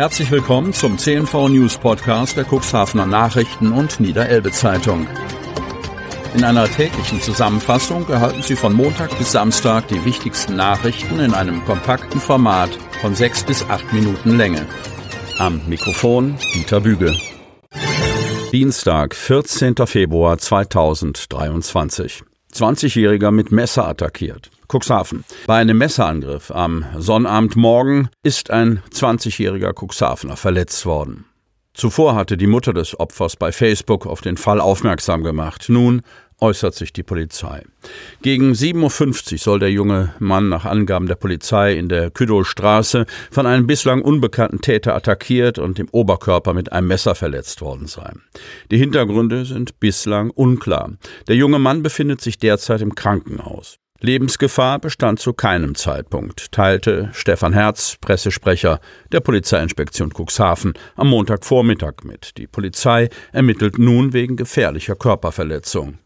Herzlich willkommen zum CNV News Podcast der Cuxhavener Nachrichten und Niederelbe Zeitung. In einer täglichen Zusammenfassung erhalten Sie von Montag bis Samstag die wichtigsten Nachrichten in einem kompakten Format von sechs bis acht Minuten Länge. Am Mikrofon Dieter Büge. Dienstag, 14. Februar 2023. 20-Jähriger mit Messer attackiert. Cuxhaven. Bei einem Messerangriff am Sonnabendmorgen ist ein 20-jähriger Cuxhavener verletzt worden. Zuvor hatte die Mutter des Opfers bei Facebook auf den Fall aufmerksam gemacht. Nun äußert sich die Polizei. Gegen 7.50 Uhr soll der junge Mann nach Angaben der Polizei in der Küdowstraße von einem bislang unbekannten Täter attackiert und im Oberkörper mit einem Messer verletzt worden sein. Die Hintergründe sind bislang unklar. Der junge Mann befindet sich derzeit im Krankenhaus. Lebensgefahr bestand zu keinem Zeitpunkt, teilte Stefan Herz, Pressesprecher der Polizeiinspektion Cuxhaven, am Montagvormittag mit. Die Polizei ermittelt nun wegen gefährlicher Körperverletzung.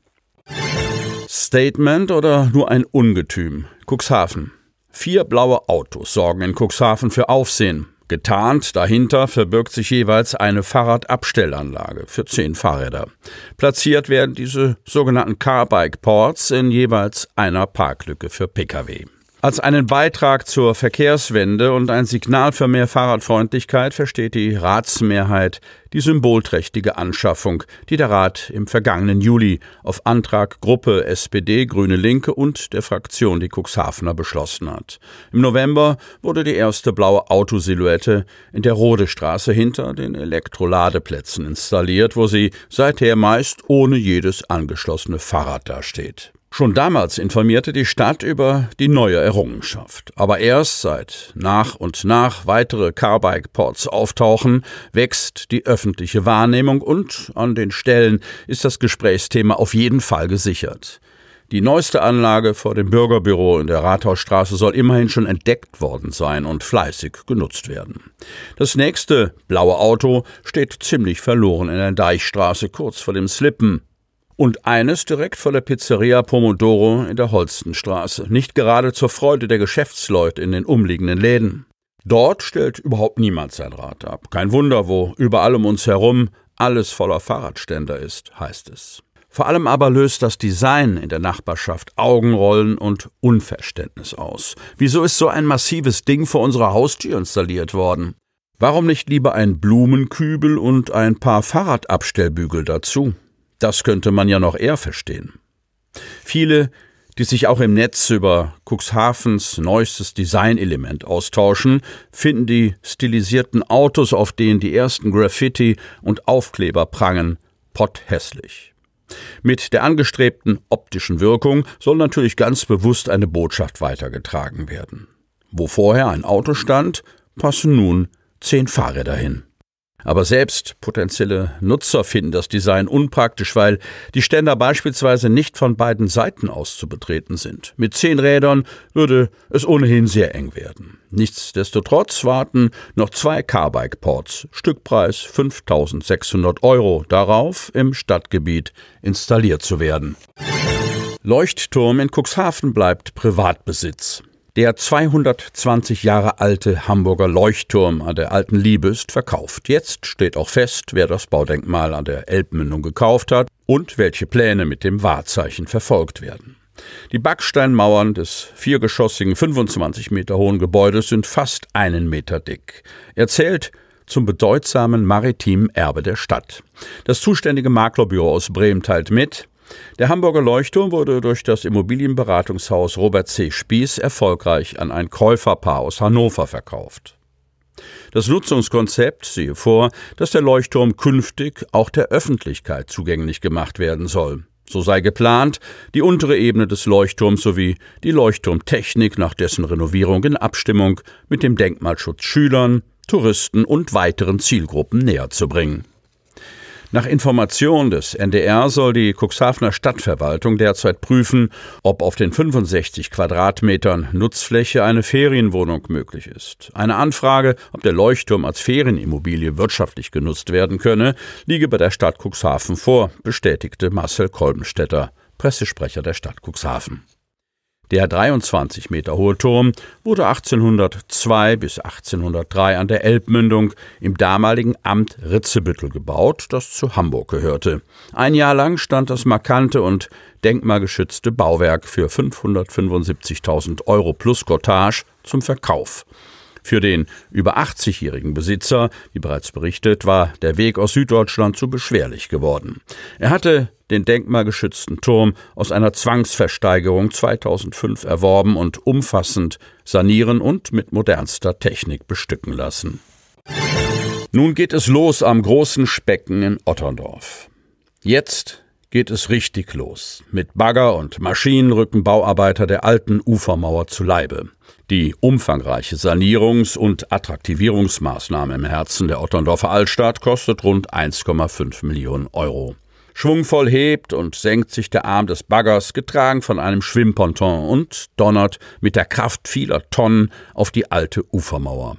Statement oder nur ein Ungetüm? Cuxhaven. Vier blaue Autos sorgen in Cuxhaven für Aufsehen. Getarnt dahinter verbirgt sich jeweils eine Fahrradabstellanlage für zehn Fahrräder. Platziert werden diese sogenannten Carbike Ports in jeweils einer Parklücke für Pkw. Als einen Beitrag zur Verkehrswende und ein Signal für mehr Fahrradfreundlichkeit versteht die Ratsmehrheit die symbolträchtige Anschaffung, die der Rat im vergangenen Juli auf Antrag Gruppe SPD, Grüne Linke und der Fraktion die Cuxhavener beschlossen hat. Im November wurde die erste blaue Autosilhouette in der Rodestraße hinter den Elektroladeplätzen installiert, wo sie seither meist ohne jedes angeschlossene Fahrrad dasteht. Schon damals informierte die Stadt über die neue Errungenschaft. Aber erst seit nach und nach weitere Carbike-Ports auftauchen, wächst die öffentliche Wahrnehmung und an den Stellen ist das Gesprächsthema auf jeden Fall gesichert. Die neueste Anlage vor dem Bürgerbüro in der Rathausstraße soll immerhin schon entdeckt worden sein und fleißig genutzt werden. Das nächste blaue Auto steht ziemlich verloren in der Deichstraße kurz vor dem Slippen und eines direkt vor der Pizzeria Pomodoro in der Holstenstraße, nicht gerade zur Freude der Geschäftsleute in den umliegenden Läden. Dort stellt überhaupt niemand sein Rad ab. Kein Wunder, wo überall um uns herum alles voller Fahrradständer ist, heißt es. Vor allem aber löst das Design in der Nachbarschaft Augenrollen und Unverständnis aus. Wieso ist so ein massives Ding vor unserer Haustür installiert worden? Warum nicht lieber ein Blumenkübel und ein paar Fahrradabstellbügel dazu? Das könnte man ja noch eher verstehen. Viele, die sich auch im Netz über Cuxhavens neuestes Designelement austauschen, finden die stilisierten Autos, auf denen die ersten Graffiti und Aufkleber prangen, potthässlich. Mit der angestrebten optischen Wirkung soll natürlich ganz bewusst eine Botschaft weitergetragen werden. Wo vorher ein Auto stand, passen nun zehn Fahrräder hin. Aber selbst potenzielle Nutzer finden das Design unpraktisch, weil die Ständer beispielsweise nicht von beiden Seiten aus zu betreten sind. Mit zehn Rädern würde es ohnehin sehr eng werden. Nichtsdestotrotz warten noch zwei Carbike-Ports, Stückpreis 5600 Euro, darauf im Stadtgebiet installiert zu werden. Leuchtturm in Cuxhaven bleibt Privatbesitz. Der 220 Jahre alte Hamburger Leuchtturm an der Alten Liebe ist verkauft. Jetzt steht auch fest, wer das Baudenkmal an der Elbmündung gekauft hat und welche Pläne mit dem Wahrzeichen verfolgt werden. Die Backsteinmauern des viergeschossigen 25 Meter hohen Gebäudes sind fast einen Meter dick. Er zählt zum bedeutsamen maritimen Erbe der Stadt. Das zuständige Maklerbüro aus Bremen teilt mit, der Hamburger Leuchtturm wurde durch das Immobilienberatungshaus Robert C. Spieß erfolgreich an ein Käuferpaar aus Hannover verkauft. Das Nutzungskonzept sehe vor, dass der Leuchtturm künftig auch der Öffentlichkeit zugänglich gemacht werden soll. So sei geplant, die untere Ebene des Leuchtturms sowie die Leuchtturmtechnik nach dessen Renovierung in Abstimmung mit dem Denkmalschutz Schülern, Touristen und weiteren Zielgruppen näher zu bringen. Nach Information des NDR soll die Cuxhavener Stadtverwaltung derzeit prüfen, ob auf den 65 Quadratmetern Nutzfläche eine Ferienwohnung möglich ist. Eine Anfrage, ob der Leuchtturm als Ferienimmobilie wirtschaftlich genutzt werden könne, liege bei der Stadt Cuxhaven vor, bestätigte Marcel Kolbenstädter, Pressesprecher der Stadt Cuxhaven. Der 23 Meter hohe Turm wurde 1802 bis 1803 an der Elbmündung im damaligen Amt Ritzebüttel gebaut, das zu Hamburg gehörte. Ein Jahr lang stand das markante und denkmalgeschützte Bauwerk für 575.000 Euro plus Cottage zum Verkauf. Für den über 80-jährigen Besitzer, wie bereits berichtet, war der Weg aus Süddeutschland zu beschwerlich geworden. Er hatte den denkmalgeschützten Turm aus einer Zwangsversteigerung 2005 erworben und umfassend sanieren und mit modernster Technik bestücken lassen. Nun geht es los am großen Specken in Otterndorf. Jetzt geht es richtig los. Mit Bagger und Maschinen rücken Bauarbeiter der alten Ufermauer zu Leibe. Die umfangreiche Sanierungs- und Attraktivierungsmaßnahme im Herzen der Otterndorfer Altstadt kostet rund 1,5 Millionen Euro. Schwungvoll hebt und senkt sich der Arm des Baggers, getragen von einem Schwimmponton und donnert mit der Kraft vieler Tonnen auf die alte Ufermauer.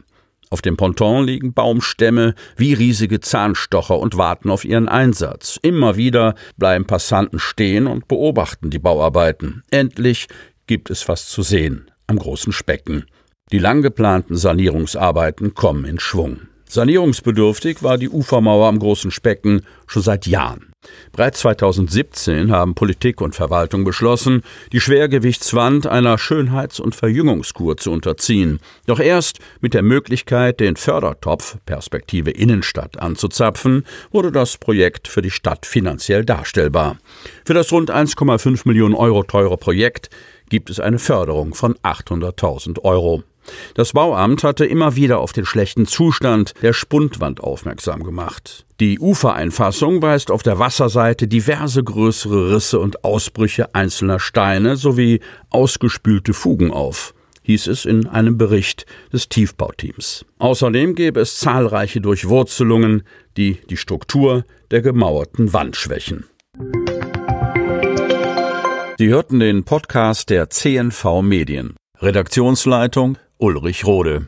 Auf dem Ponton liegen Baumstämme wie riesige Zahnstocher und warten auf ihren Einsatz. Immer wieder bleiben Passanten stehen und beobachten die Bauarbeiten. Endlich gibt es was zu sehen am großen Specken. Die lang geplanten Sanierungsarbeiten kommen in Schwung. Sanierungsbedürftig war die Ufermauer am großen Specken schon seit Jahren. Bereits 2017 haben Politik und Verwaltung beschlossen, die Schwergewichtswand einer Schönheits- und Verjüngungskur zu unterziehen. Doch erst mit der Möglichkeit, den Fördertopf Perspektive Innenstadt anzuzapfen, wurde das Projekt für die Stadt finanziell darstellbar. Für das rund 1,5 Millionen Euro teure Projekt gibt es eine Förderung von 800.000 Euro. Das Bauamt hatte immer wieder auf den schlechten Zustand der Spundwand aufmerksam gemacht. Die Ufereinfassung weist auf der Wasserseite diverse größere Risse und Ausbrüche einzelner Steine sowie ausgespülte Fugen auf hieß es in einem Bericht des Tiefbauteams. Außerdem gäbe es zahlreiche Durchwurzelungen, die die Struktur der gemauerten Wand schwächen. Sie hörten den Podcast der CNV Medien. Redaktionsleitung Ulrich Rode.